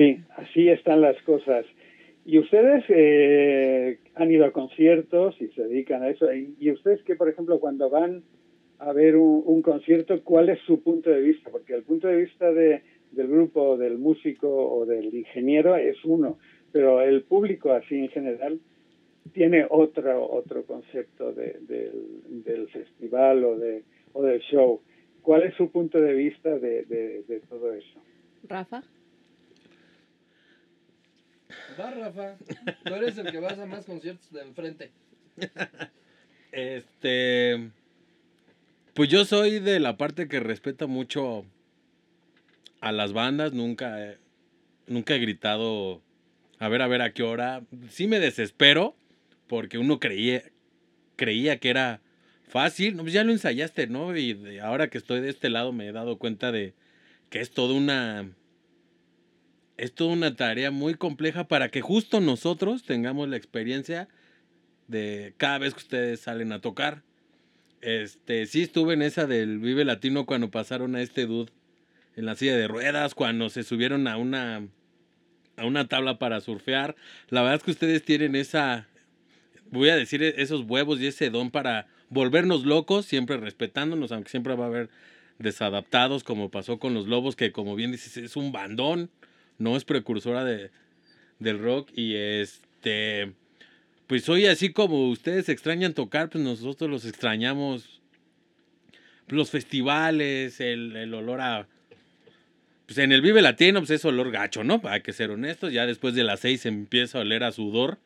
Sí, así están las cosas. Y ustedes eh, han ido a conciertos y se dedican a eso. Y, ustedes que, por ejemplo, cuando van a ver un, concierto, ¿cuál es su punto de vista? Porque el punto de vista de, del grupo, del músico o del ingeniero es uno, pero el público así en general tiene otro otro concepto de, del festival o, de, o del show. ¿Cuál es su punto de vista de, de todo eso? Rafa. Va, Rafa. Tú eres el que vas a más conciertos de enfrente. Este. Pues yo soy de la parte que respeta mucho a las bandas. Nunca, nunca he gritado. A ver, a ver, a qué hora. Sí me desespero. Porque uno creía, creía que era fácil. Pues ya lo ensayaste, ¿no? Y ahora que estoy de este lado me he dado cuenta de que es toda una es toda una tarea muy compleja para que justo nosotros tengamos la experiencia de cada vez que ustedes salen a tocar. Este, sí estuve en esa del Vive Latino cuando pasaron a este dude en la silla de ruedas, cuando se subieron a una a una tabla para surfear. La verdad es que ustedes tienen esa voy a decir esos huevos y ese don para volvernos locos, siempre respetándonos, aunque siempre va a haber desadaptados como pasó con los lobos que como bien dices es un bandón no es precursora de, del rock y este, pues hoy así como ustedes extrañan tocar, pues nosotros los extrañamos los festivales, el, olor a... Pues en el Vive Latino, pues es olor gacho, ¿no? Hay que ser honestos. Ya después de las seis empieza a oler a sudor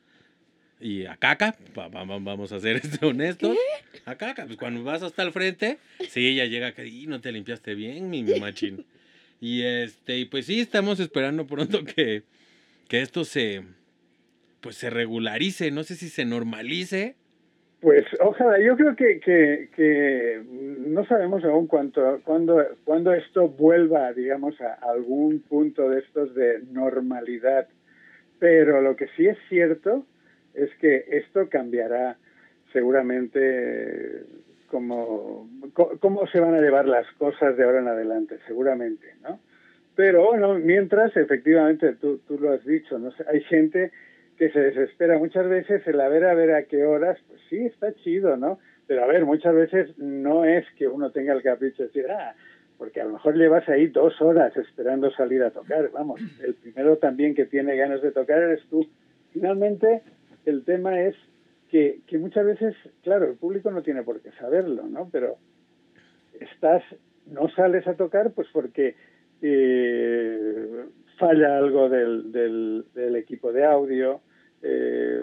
y a caca. vamos a ser este honestos. A caca. Pues cuando vas hasta el frente, sí, ella llega y no te limpiaste bien, mi, mi machín. Y este, y pues sí, estamos esperando pronto que, que esto se pues se regularice, no sé si se normalice. Pues ojalá, yo creo que, que, no sabemos aún cuánto, cuándo, cuándo esto vuelva, digamos, a algún punto de estos de normalidad. Pero lo que sí es cierto es que esto cambiará seguramente cómo, cómo se van a llevar las cosas de ahora en adelante, seguramente, ¿no? Pero bueno, mientras, efectivamente, tú, tú lo has dicho, ¿no? hay gente que se desespera muchas veces el a ver a ver a qué horas, pues sí, está chido, ¿no? Pero a ver, muchas veces no es que uno tenga el capricho de decir, ah, porque a lo mejor llevas ahí dos horas esperando salir a tocar, vamos, el primero también que tiene ganas de tocar eres tú. Finalmente, el tema es que, muchas veces, claro, el público no tiene por qué saberlo, ¿no? Pero estás, no sales a tocar pues porque eh, falla algo del, del, equipo de audio, eh,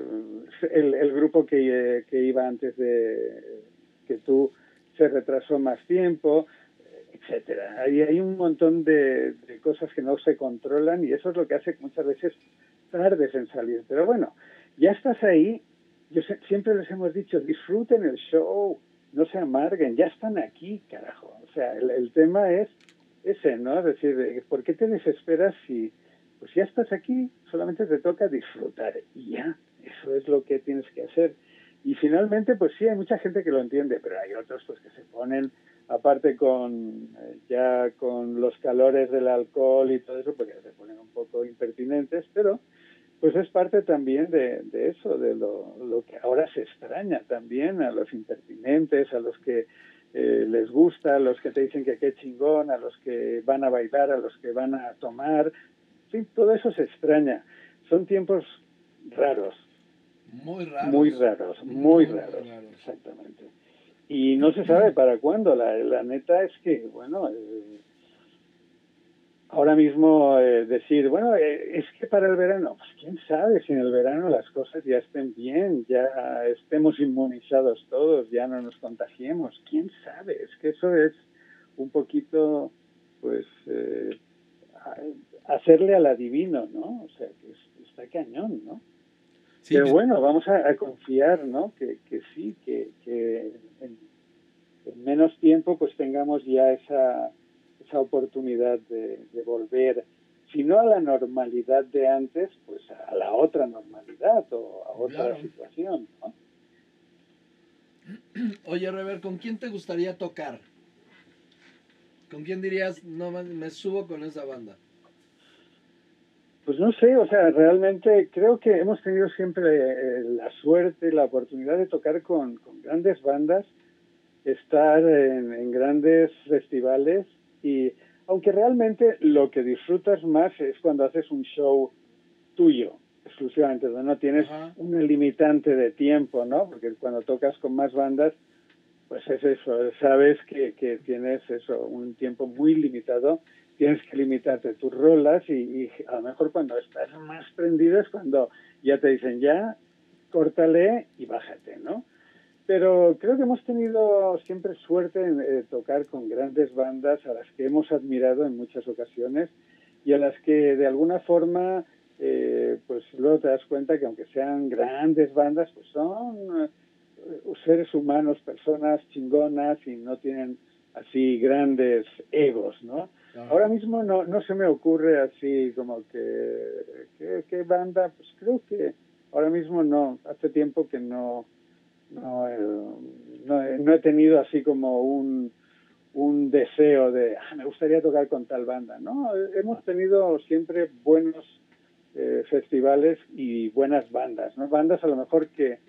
el, grupo que, que, iba antes de que tú se retrasó más tiempo, etcétera. Hay, hay un montón de, de, cosas que no se controlan y eso es lo que hace que muchas veces tardes en salir. Pero bueno, ya estás ahí yo siempre les hemos dicho, disfruten el show, no se amarguen, ya están aquí, carajo. O sea, el, tema es ese, ¿no? Es decir, ¿por qué te desesperas si, pues ya estás aquí, solamente te toca disfrutar y ya, eso es lo que tienes que hacer. Y finalmente, pues sí, hay mucha gente que lo entiende, pero hay otros pues que se ponen, aparte con eh, ya con los calores del alcohol y todo eso, porque se ponen un poco impertinentes, pero pues es parte también de, eso, de lo, que ahora se extraña también a los impertinentes, a los que eh, les gusta, a los que te dicen que qué chingón, a los que van a bailar, a los que van a tomar. Sí, todo eso se extraña. Son tiempos raros. Muy raros. Muy raros, muy, raros, exactamente. Y no se sabe para cuándo. La, la neta es que, bueno, eh, ahora mismo eh, decir, bueno, eh, es que para el verano, pues quién sabe si en el verano las cosas ya estén bien, ya estemos inmunizados todos, ya no nos contagiemos, quién sabe, es que eso es un poquito, pues, eh, hacerle al adivino, ¿no? O sea, que está cañón, ¿no? Pero bueno, vamos a, confiar, ¿no? Que, que sí, que, que en menos tiempo pues tengamos ya esa esa oportunidad de, volver, si no a la normalidad de antes, pues a la otra normalidad o a otra situación. Oye, Rever, ¿con quién te gustaría tocar? ¿Con quién dirías, no me subo con esa banda? Pues no sé, o sea, realmente creo que hemos tenido siempre eh, la suerte, la oportunidad de tocar con, con grandes bandas, estar en, en, grandes festivales y aunque realmente lo que disfrutas más es cuando haces un show tuyo, exclusivamente, donde no tienes un limitante de tiempo, ¿no? Porque cuando tocas con más bandas, pues es eso, sabes que, que tienes eso, un tiempo muy limitado, tienes que limitarte tus rolas y, y, a lo mejor cuando estás más prendido es cuando ya te dicen ya, córtale y bájate, ¿no? Pero creo que hemos tenido siempre suerte en eh, tocar con grandes bandas a las que hemos admirado en muchas ocasiones y a las que de alguna forma eh, pues luego te das cuenta que aunque sean grandes bandas, pues son eh, seres humanos, personas chingonas y no tienen así grandes egos, ¿no? Ajá. Ahora mismo no, no se me ocurre así como que, que banda, pues creo que ahora mismo no, hace tiempo que no, no, eh, no, he- no he tenido así como un, un deseo de, "Ah, me gustaría tocar con tal banda, ¿no? Hemos tenido siempre buenos eh, festivales y buenas bandas, ¿no? Bandas a lo mejor que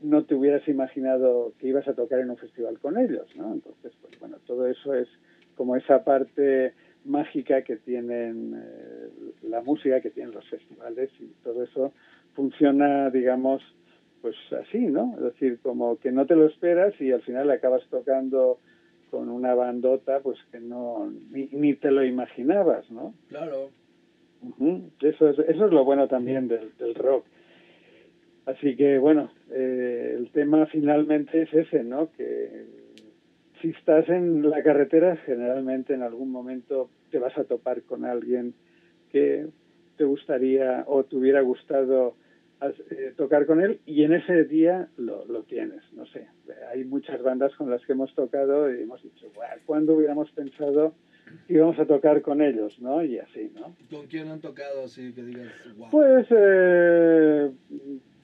no te hubieras imaginado que ibas a tocar en un festival con ellos, ¿no? Entonces, pues bueno, todo eso es como esa parte mágica que tienen eh, la música, que tienen los festivales y todo eso funciona, digamos, pues así, ¿no? Es decir, como que no te lo esperas y al final acabas tocando con una bandota, pues que no, ni, ni te lo imaginabas, ¿no? Claro. Ujú, Eso es, eso es lo bueno también del, del rock. Así que bueno, eh, el tema finalmente es ese, ¿no? Que si estás en la carretera, generalmente en algún momento te vas a topar con alguien que te gustaría o te hubiera gustado eh, tocar con él y en ese día lo, lo tienes, no sé. Hay muchas bandas con las que hemos tocado y hemos dicho, "Buah, ¿cuándo hubiéramos pensado que íbamos a tocar con ellos, no? Y así, ¿no? ¿Con quién han tocado así que digas, wow? Pues, eh,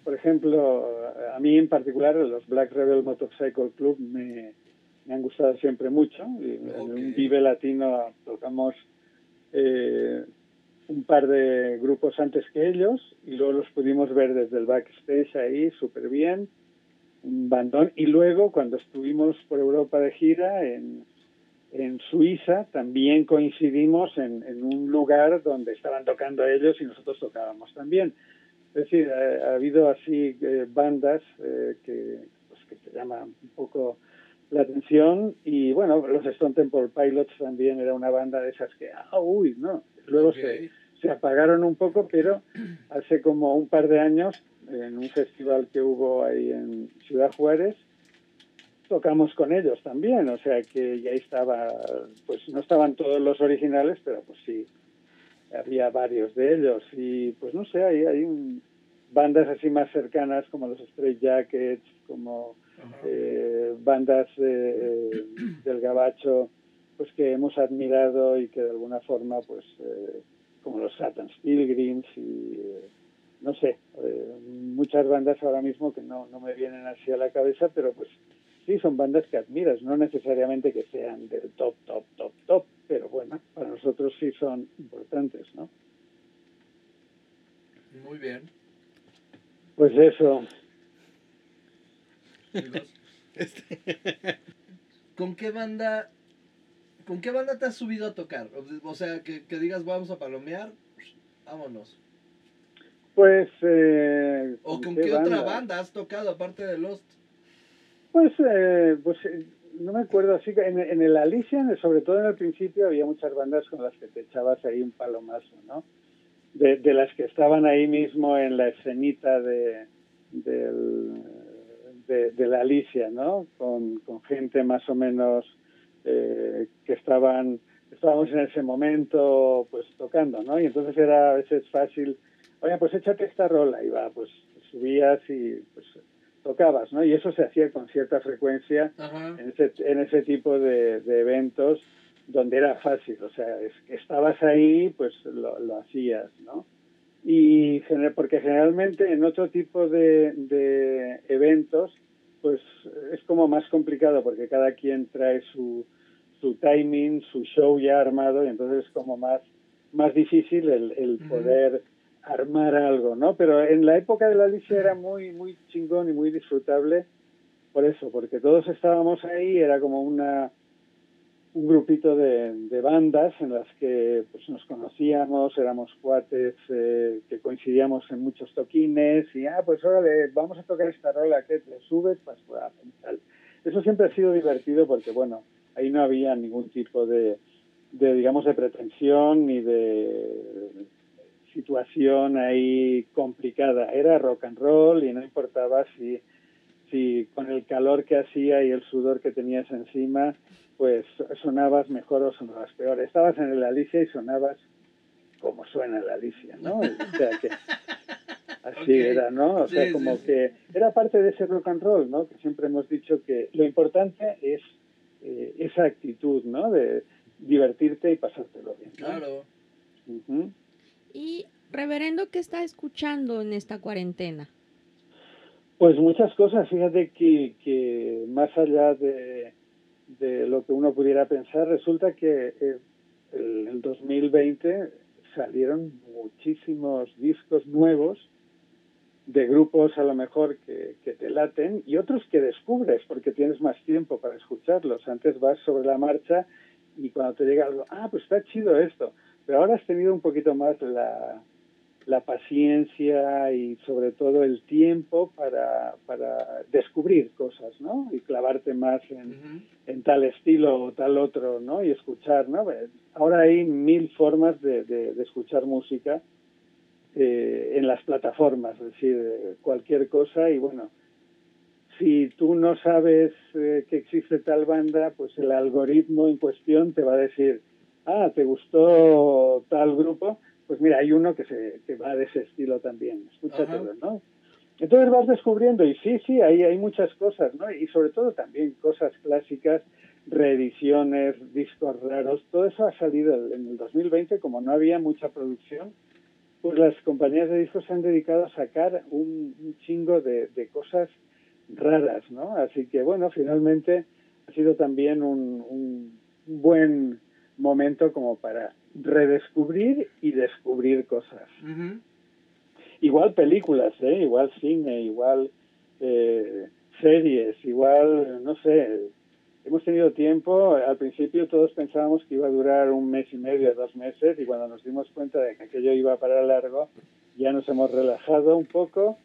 por ejemplo, a mí en particular los Black Rebel Motorcycle Club me, me han gustado siempre mucho. Y En un Vive Latino tocamos eh, un par de grupos antes que ellos y luego los pudimos ver desde el backstage ahí súper bien, un bandón. Y luego cuando estuvimos por Europa de gira en, en Suiza también coincidimos en, en un lugar donde estaban tocando ellos y nosotros tocábamos también. Es decir, ha, ha habido así eh, bandas eh, que, pues, que te llaman un poco la atención y bueno, los Stone Temple Pilots también era una banda de esas que, ah, uy, no, luego se, se apagaron un poco, pero hace como un par de años, en un festival que hubo ahí en Ciudad Juárez, tocamos con ellos también, o sea que ya estaba, pues no estaban todos los originales, pero pues sí, había varios de ellos. Y pues no sé, hay, hay un- bandas así más cercanas como los Straight Jackets, como eh, bandas de- del gabacho pues que hemos admirado y que de alguna forma pues eh, como los Satan's Pilgrims y eh, no sé eh, muchas bandas ahora mismo que no, no me vienen así a la cabeza pero pues sí son bandas que admiras no necesariamente que sean del top top top top pero bueno para nosotros sí son importantes no Muy bien. pues eso amigos. ¿Con qué banda con qué banda te has subido a tocar? O- sea, que, que digas vamos a palomear, vámonos. pues eh, ¿O con qué qué otra banda has tocado aparte de Lost? Pues, eh, pues eh, no me acuerdo, así que en, en el Alician, sobre todo en el principio, había muchas bandas con las que te echabas ahí un palomazo, ¿no? De, de las que estaban ahí mismo en la escenita de, del, de, de la Alicia, ¿no? Con, con gente más o menos eh, que estaban, estábamos en ese momento pues tocando, ¿no? Y entonces era a veces fácil, oye, pues échate esta rola y va, pues subías y pues tocabas, ¿no? Y eso se hacía con cierta frecuencia Ajá. en ese, en ese tipo de, de eventos donde era fácil, o sea, es estabas ahí, pues lo, lo hacías, ¿no? Y porque generalmente en otro tipo de, de eventos, pues es como más complicado porque cada quien trae su, su timing, su show ya armado y entonces es como más más difícil el, el poder armar algo, ¿no? Pero en la época de la Alicia era muy, muy chingón y muy disfrutable por eso, porque todos estábamos ahí, era como una un grupito de, bandas en las que pues, nos conocíamos, éramos cuates eh, que coincidíamos en muchos toquines y, ah, pues órale, vamos a tocar esta rola, que te subes? Pues, ah, tal. Eso siempre ha sido divertido porque, bueno, ahí no había ningún tipo de, de digamos, de pretensión ni de situación ahí complicada. Era rock and roll y no importaba si, si con el calor que hacía y el sudor que tenías encima, pues sonabas mejor o sonabas peor. Estabas en el Alicia y sonabas como suena el Alicia, ¿no? O sea que así era, ¿no? O sea, Sí, como sí, sí. que era parte de ese rock and roll, ¿no? Que siempre hemos dicho que lo importante es eh, esa actitud, ¿no? De divertirte y pasártelo bien. ¿no? Claro. Y, reverendo, ¿qué está escuchando en esta cuarentena? Pues muchas cosas, fíjate que, que más allá de, lo que uno pudiera pensar, resulta que eh, el, el 2020 salieron muchísimos discos nuevos de grupos a lo mejor que, que te laten y otros que descubres porque tienes más tiempo para escucharlos. Antes vas sobre la marcha y cuando te llega algo, ah, pues está chido esto. Pero ahora has tenido un poquito más la, la paciencia y sobre todo el tiempo para, para descubrir cosas, ¿no? Y clavarte más en, en tal estilo o tal otro, ¿no? Y escuchar, ¿no? Ahora hay mil formas de, de- de escuchar música eh, en las plataformas, es decir, cualquier cosa y bueno, si tú no sabes eh, que existe tal banda, pues el algoritmo en cuestión te va a decir, ah, ¿te gustó tal grupo? Pues mira, hay uno que, se, que va de ese estilo también, escúchatelo, ¿no? Entonces vas descubriendo, y sí, sí, hay, hay muchas cosas, ¿no? Y sobre todo también cosas clásicas, reediciones, discos raros, todo eso ha salido en el 2020, como no había mucha producción, pues las compañías de discos se han dedicado a sacar un, un chingo de, de cosas raras, ¿no? Así que bueno, finalmente ha sido también un, un buen momento como para redescubrir y descubrir cosas. Igual películas, ¿eh? igual cine, igual eh, series, igual, no sé, hemos tenido tiempo, al principio todos pensábamos que iba a durar un mes y medio, dos meses, y cuando nos dimos cuenta de que aquello iba para largo, ya nos hemos relajado un poco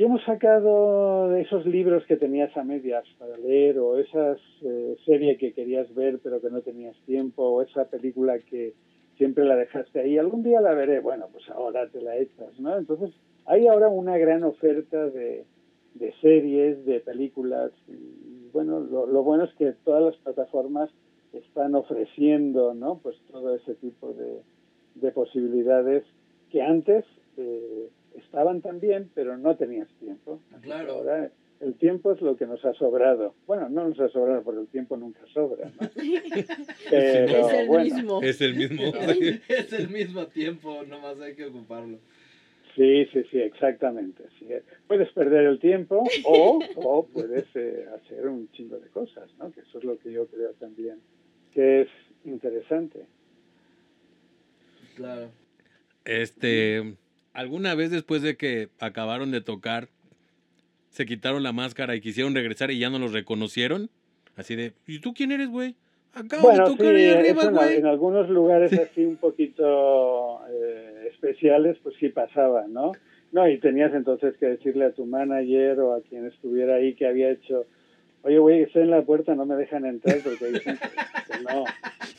y hemos sacado esos libros que tenías a medias para leer, o esa eh, serie que querías ver pero que no tenías tiempo, o esa película que siempre la dejaste ahí, algún día la veré, bueno, pues ahora te la echas, ¿no? Entonces, hay ahora una gran oferta de, series, de películas, y bueno, lo, lo bueno es que todas las plataformas están ofreciendo, ¿no? Pues todo ese tipo de, de posibilidades que antes eh, estaban también, pero no tenías tiempo. Claro. Ahora el tiempo es lo que nos ha sobrado. Bueno, no nos ha sobrado porque el tiempo nunca sobra, ¿no? Pero, es el bueno, mismo. Es el mismo. es el mismo tiempo, nomás hay que ocuparlo. Sí, sí, sí, exactamente. sí. Puedes perder el tiempo o, o puedes eh, hacer un chingo de cosas, ¿no? Que eso es lo que yo creo también que es interesante. Claro. Este, ¿alguna vez después de que acabaron de tocar, se quitaron la máscara y quisieron regresar y ya no los reconocieron? Así de, ¿y tú quién eres, güey? Acabo Bueno, de sí, tocar ahí arriba, en, güey. en algunos lugares así un poquito eh, especiales, pues sí pasaba, ¿no? No, y tenías entonces que decirle a tu manager o a quien estuviera ahí que había hecho, oye, güey, estoy en la puerta, no me dejan entrar porque dicen que, que no.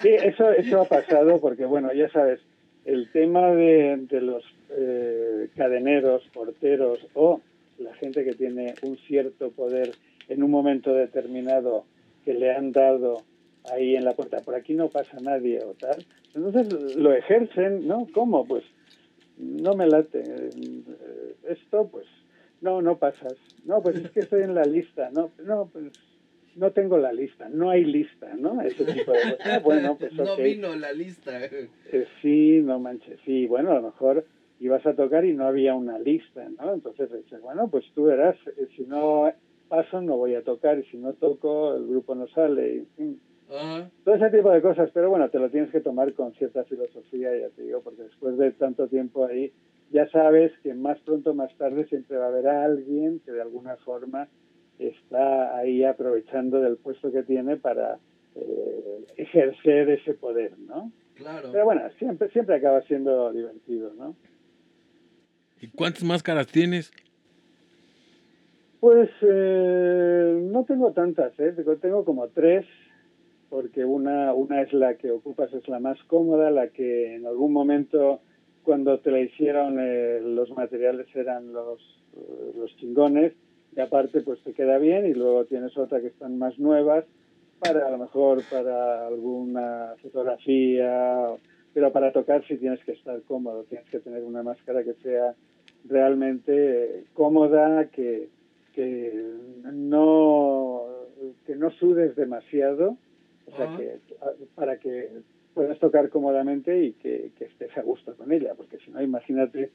Sí, eso, eso ha pasado porque, bueno, ya sabes, el tema de, de los eh, cadeneros, porteros o la gente que tiene un cierto poder en un momento determinado que le han dado ahí en la puerta, por aquí no pasa nadie o tal. Entonces lo ejercen, ¿no? ¿Cómo? Pues no me late. eh, Esto, pues, no, no pasas. No, pues es que estoy en la lista. No, no, pues no tengo la lista. No hay lista, ¿no? Ese tipo de cosas. Ah, bueno, pues no vino la lista. Eh, sí, no manches. Sí, bueno, a lo mejor ibas a tocar y no había una lista, ¿no? Entonces dices, bueno, pues tú verás, eh, si no paso no voy a tocar y si no toco el grupo no sale. y, en fin. Todo ese tipo de cosas, pero bueno, te lo tienes que tomar con cierta filosofía, ya te digo, porque después de tanto tiempo ahí, ya sabes que más pronto o más tarde siempre va a haber alguien que de alguna forma está ahí aprovechando del puesto que tiene para eh, ejercer ese poder, ¿no? Claro. Pero bueno, siempre, siempre acaba siendo divertido, ¿no? ¿Y cuántas máscaras tienes? Pues eh, no tengo tantas, ¿eh? Tengo- como tres, porque una, una es la que ocupas, es la más cómoda, la que en algún momento cuando te la hicieron eh, los materiales eran los, eh, los chingones, y aparte pues te queda bien, y luego tienes otra que están más nuevas, para a lo mejor para alguna fotografía, pero para tocar sí tienes que estar cómodo, tienes que tener una máscara que sea realmente cómoda, que, que no que no sudes demasiado, o sea que para que puedas tocar cómodamente y que, que estés a gusto con ella, porque si no, imagínate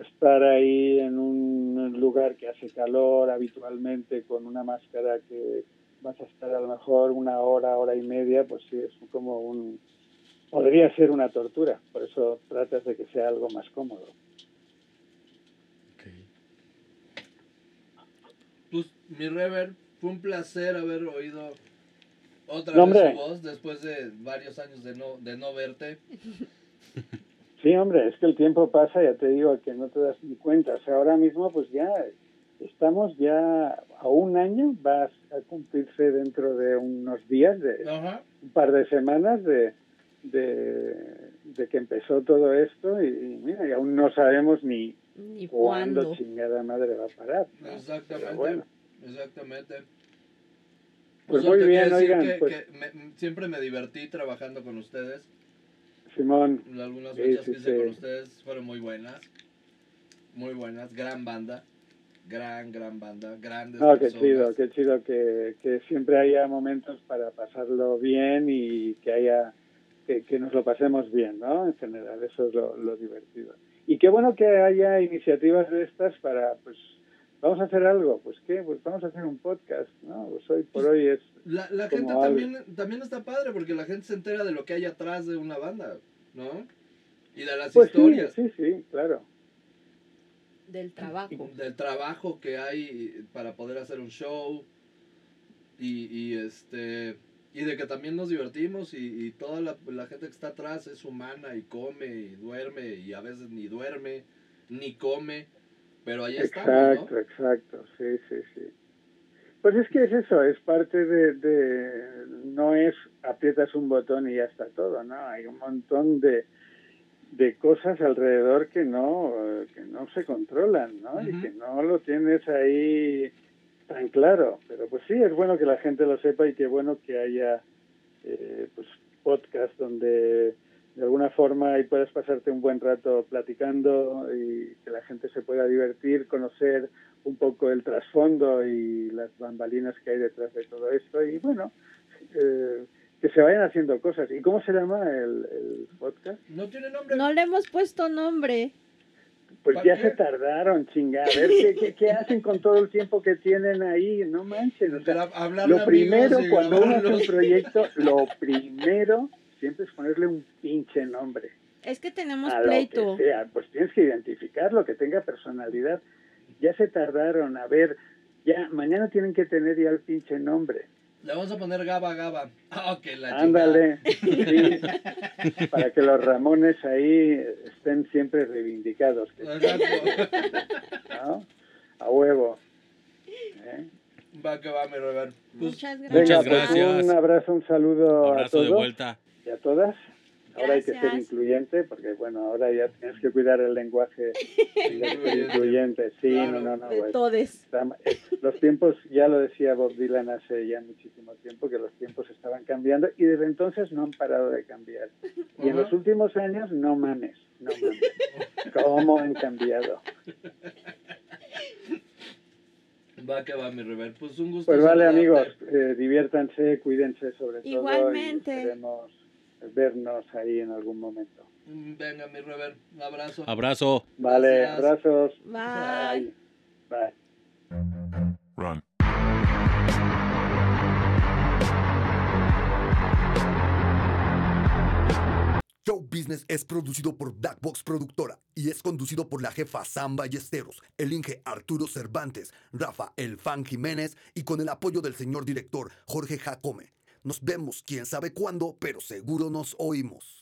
estar ahí en un lugar que hace calor habitualmente con una máscara que vas a estar a lo mejor una hora, hora y media, pues sí, es como un... podría ser una tortura, por eso tratas de que sea algo más cómodo. Pues, mi Rever, fue un placer haber oído otra No, vez su voz después de varios años de no, de no verte. Sí, hombre, es que el tiempo pasa, ya te digo, que no te das ni cuenta. O sea, ahora mismo pues ya estamos ya a un año, va a cumplirse dentro de unos días, de Ajá. un par de semanas de, de, de que empezó todo esto y, y mira, y aún no sabemos ni Ni cuándo cuándo. chingada madre va a parar. ¿no? Exactamente. Bueno, Exactamente. Pues Solo muy bien, oigan, que- pues- que me- siempre me divertí trabajando con ustedes. Simón, Algunas Sí, fechas sí, que hice sí. con ustedes fueron muy buenas. Muy buenas. Gran banda. Gran, gran banda. Grandes no, qué personas. chido, qué chido que, que siempre haya momentos para pasarlo bien y que haya que, que nos lo pasemos bien, ¿no? En general, eso es lo, lo divertido. Y qué bueno que haya iniciativas de estas para, pues, vamos a hacer algo, pues qué, pues vamos a hacer un podcast, ¿no? Pues hoy por hoy es, La, la como gente algo. también, también está padre porque la gente se entera de lo que hay atrás de una banda, ¿no? Y de las pues sí, historias, sí, sí, claro. Del trabajo. del trabajo que hay para poder hacer un show y, y este y de que también nos divertimos y, y toda la, la gente que está atrás es humana y come y duerme y a veces ni duerme ni come, pero ahí estamos, Exacto, ¿no? exacto, sí, sí, sí. Pues es que es eso, es parte de, de, no es aprietas un botón y ya está todo, ¿no? Hay un montón de, de cosas alrededor que no, que no se controlan, ¿no? Y que no lo tienes ahí tan claro. Pero pues sí, es bueno que la gente lo sepa y qué bueno que haya eh, pues podcast donde de alguna forma ahí puedas pasarte un buen rato platicando y que la gente se pueda divertir, conocer un poco el trasfondo y las bambalinas que hay detrás de todo esto y bueno, eh, que se vayan haciendo cosas. ¿Y cómo se llama el, el podcast? No tiene nombre. No le hemos puesto nombre. Pues ¿Para ya qué? se tardaron, chinga. A ver ¿qué, qué, qué hacen con todo el tiempo que tienen ahí. No manchen. O sea, lo primero, y cuando uno hace un proyecto, lo primero siempre es ponerle un pinche nombre. Es que tenemos a lo pleito. que sea, pues tienes que identificarlo, que tenga personalidad. Ya se tardaron, a ver, ya mañana tienen que tener ya el pinche nombre. Le vamos a poner Gaba Gaba. Ah, ok, la Ándale, sí, para que los Ramones ahí estén siempre reivindicados. A huevo. ¿eh? Va que va, mi Robert. Pues, Muchas gracias. Pues gracias. un abrazo, un saludo a Abrazo todos de vuelta. Y a todas. Ahora hay que ser incluyente, porque bueno, ahora ya tienes que cuidar el lenguaje incluyente. Sí, Claro. no, no, no. Pues, todes. Eh, Los tiempos, ya lo decía Bob Dylan hace ya muchísimo tiempo, que los tiempos estaban cambiando y desde entonces no han parado de cambiar. Y en los últimos años, no mames, no mames. ¿Cómo han cambiado? Va que va, mi Robert. Pues un gusto. Pues vale, saludarte. amigos, eh, diviértanse, cuídense sobre todo. Igualmente vernos ahí en algún momento. Venga, mi Robert, un abrazo. Abrazo. Vale, abrazos. Bye. Bye. Run. Show Business es producido por Blackbox Productora y es conducido por la jefa Sam Ballesteros, el Inge Arturo Cervantes, Rafa El Fan Jiménez y con el apoyo del señor director Jorge Jacome. Nos vemos quién sabe cuándo, pero seguro nos oímos.